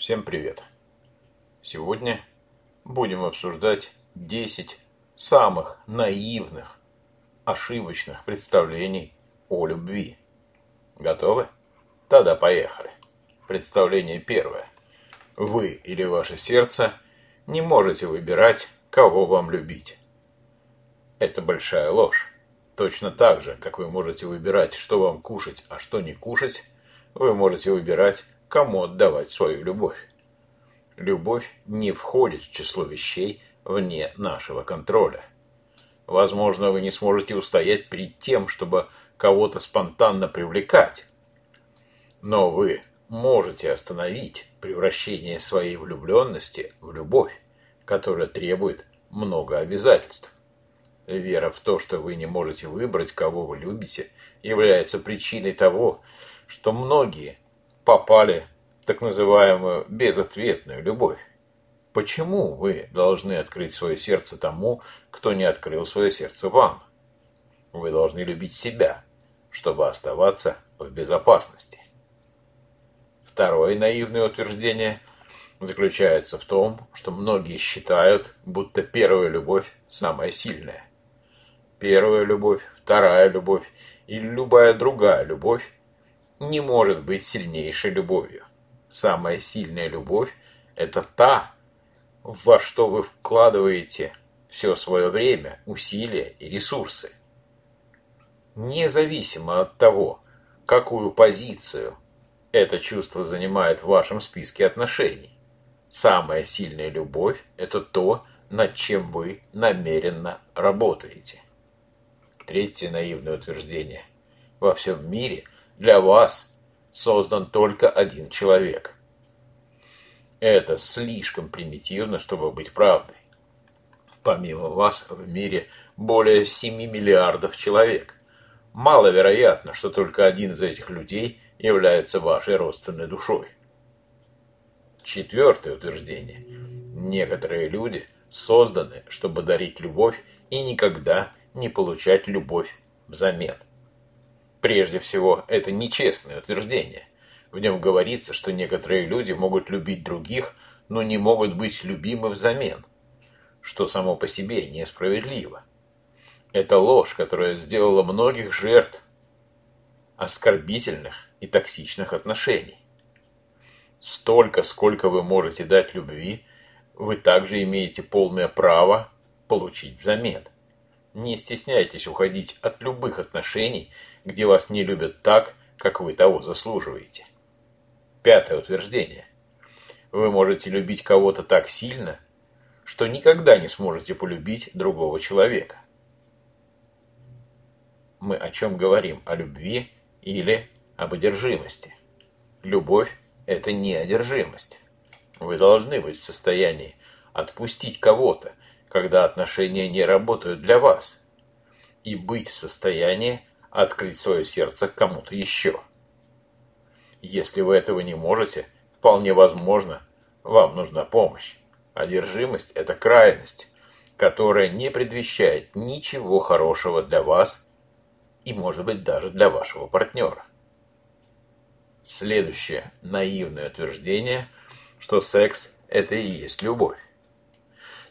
Всем привет! Сегодня будем обсуждать 10 самых наивных, ошибочных представлений о любви. Готовы? Тогда поехали. Представление первое. Вы или ваше сердце не можете выбирать, кого вам любить. Это большая ложь. Точно так же, как вы можете выбирать, что вам кушать, а что не кушать, вы можете выбирать, кому отдавать свою любовь. Любовь не входит в число вещей вне нашего контроля. Возможно, вы не сможете устоять перед тем, чтобы кого-то спонтанно привлекать. Но вы можете остановить превращение своей влюбленности в любовь, которая требует много обязательств. Вера в то, что вы не можете выбрать, кого вы любите, является причиной того, что многие попали в так называемую безответную любовь. Почему вы должны открыть свое сердце тому, кто не открыл свое сердце вам? Вы должны любить себя, чтобы оставаться в безопасности. Второе наивное утверждение заключается в том, что многие считают, будто первая любовь самая сильная. Первая любовь, вторая любовь или любая другая любовь не может быть сильнейшей любовью. Самая сильная любовь – это та, во что вы вкладываете все свое время, усилия и ресурсы. Независимо от того, какую позицию это чувство занимает в вашем списке отношений. Самая сильная любовь – это то, над чем вы намеренно работаете. Третье наивное утверждение. Во всем мире для вас создан только один человек. Это слишком примитивно, чтобы быть правдой. Помимо вас в мире более 7 миллиардов человек. Маловероятно, что только один из этих людей является вашей родственной душой. Четвертое утверждение. Некоторые люди созданы, чтобы дарить любовь и никогда не получать любовь взамен. Прежде всего, это нечестное утверждение. В нем говорится, что некоторые люди могут любить других, но не могут быть любимы взамен, что само по себе несправедливо. Это ложь, которая сделала многих жертв оскорбительных и токсичных отношений. Столько, сколько вы можете дать любви, вы также имеете полное право получить взамен. Не стесняйтесь уходить от любых отношений, где вас не любят так, как вы того заслуживаете. Пятое утверждение. Вы можете любить кого-то так сильно, что никогда не сможете полюбить другого человека. Мы о чем говорим? О любви или об одержимости? Любовь – это не одержимость. Вы должны быть в состоянии отпустить кого-то, когда отношения не работают для вас, и быть в состоянии открыть свое сердце кому-то еще. Если вы этого не можете, вполне возможно, вам нужна помощь. Одержимость – это крайность, которая не предвещает ничего хорошего для вас и, может быть, даже для вашего партнера. Следующее наивное утверждение, что секс – это и есть любовь.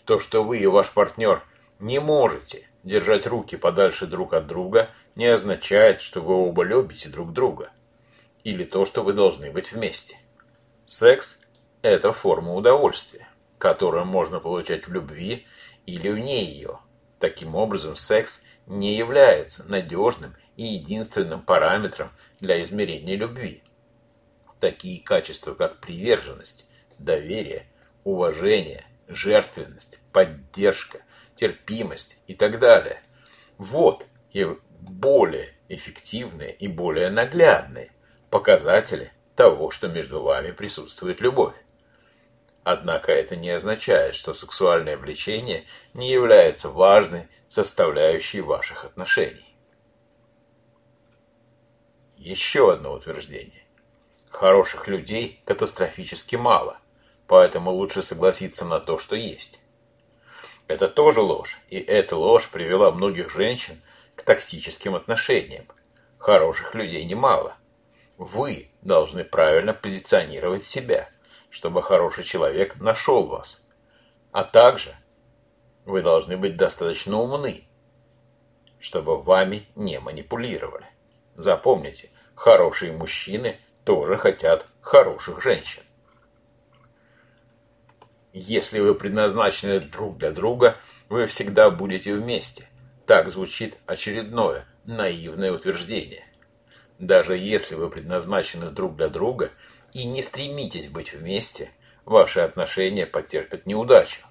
То, что вы и ваш партнер не можете держать руки подальше друг от друга, не означает, что вы оба любите друг друга. Или то, что вы должны быть вместе. Секс – это форма удовольствия, которую можно получать в любви или вне ее. Таким образом, секс не является надежным и единственным параметром для измерения любви. Такие качества, как приверженность, доверие, уважение, жертвенность, поддержка, терпимость и так далее. Вот и более эффективные и более наглядные показатели того, что между вами присутствует любовь. Однако это не означает, что сексуальное влечение не является важной составляющей ваших отношений. Еще одно утверждение. Хороших людей катастрофически мало – поэтому лучше согласиться на то, что есть. Это тоже ложь, и эта ложь привела многих женщин к токсическим отношениям. Хороших людей немало. Вы должны правильно позиционировать себя. чтобы хороший человек нашел вас. А также вы должны быть достаточно умны, чтобы вами не манипулировали. Запомните, хорошие мужчины тоже хотят хороших женщин. Если вы предназначены друг для друга, вы всегда будете вместе. Так звучит очередное наивное утверждение. Даже если вы предназначены друг для друга и не стремитесь быть вместе, ваши отношения потерпят неудачу.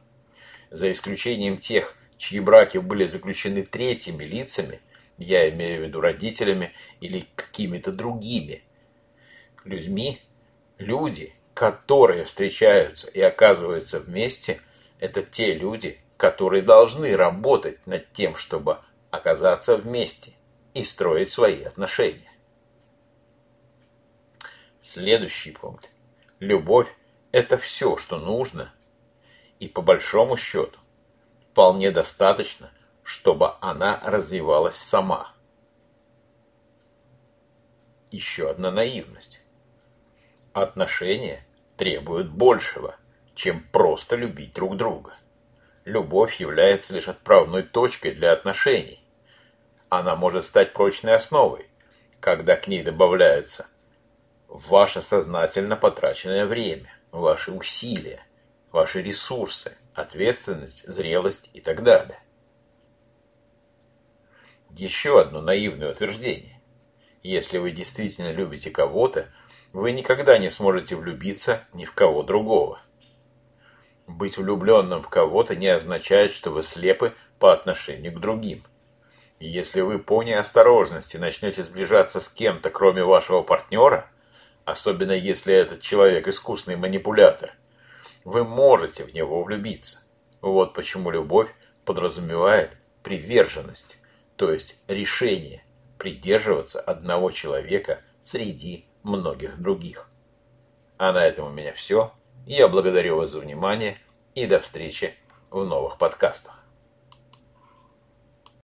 За исключением тех, чьи браки были заключены третьими лицами, я имею в виду родителями или какими-то другими людьми, люди, которые встречаются и оказываются вместе, это те люди, которые должны работать над тем, чтобы оказаться вместе и строить свои отношения. Следующий пункт. Любовь – это все, что нужно, и по большому счету вполне достаточно, чтобы она развивалась сама. Еще одна наивность. Отношения требуют большего, чем просто любить друг друга. Любовь является лишь отправной точкой для отношений. Она может стать прочной основой, когда к ней добавляется ваше сознательно потраченное время, ваши усилия, ваши ресурсы, ответственность, зрелость и так далее. Еще одно наивное утверждение. Если вы действительно любите кого-то, вы никогда не сможете влюбиться ни в кого другого. Быть влюбленным в кого-то не означает, что вы слепы по отношению к другим. И если вы по неосторожности начнете сближаться с кем-то, кроме вашего партнера, особенно если этот человек искусный манипулятор, вы можете в него влюбиться. Вот почему любовь подразумевает приверженность, то есть решение придерживаться одного человека среди многих других. А на этом у меня все. Я благодарю вас за внимание и до встречи в новых подкастах.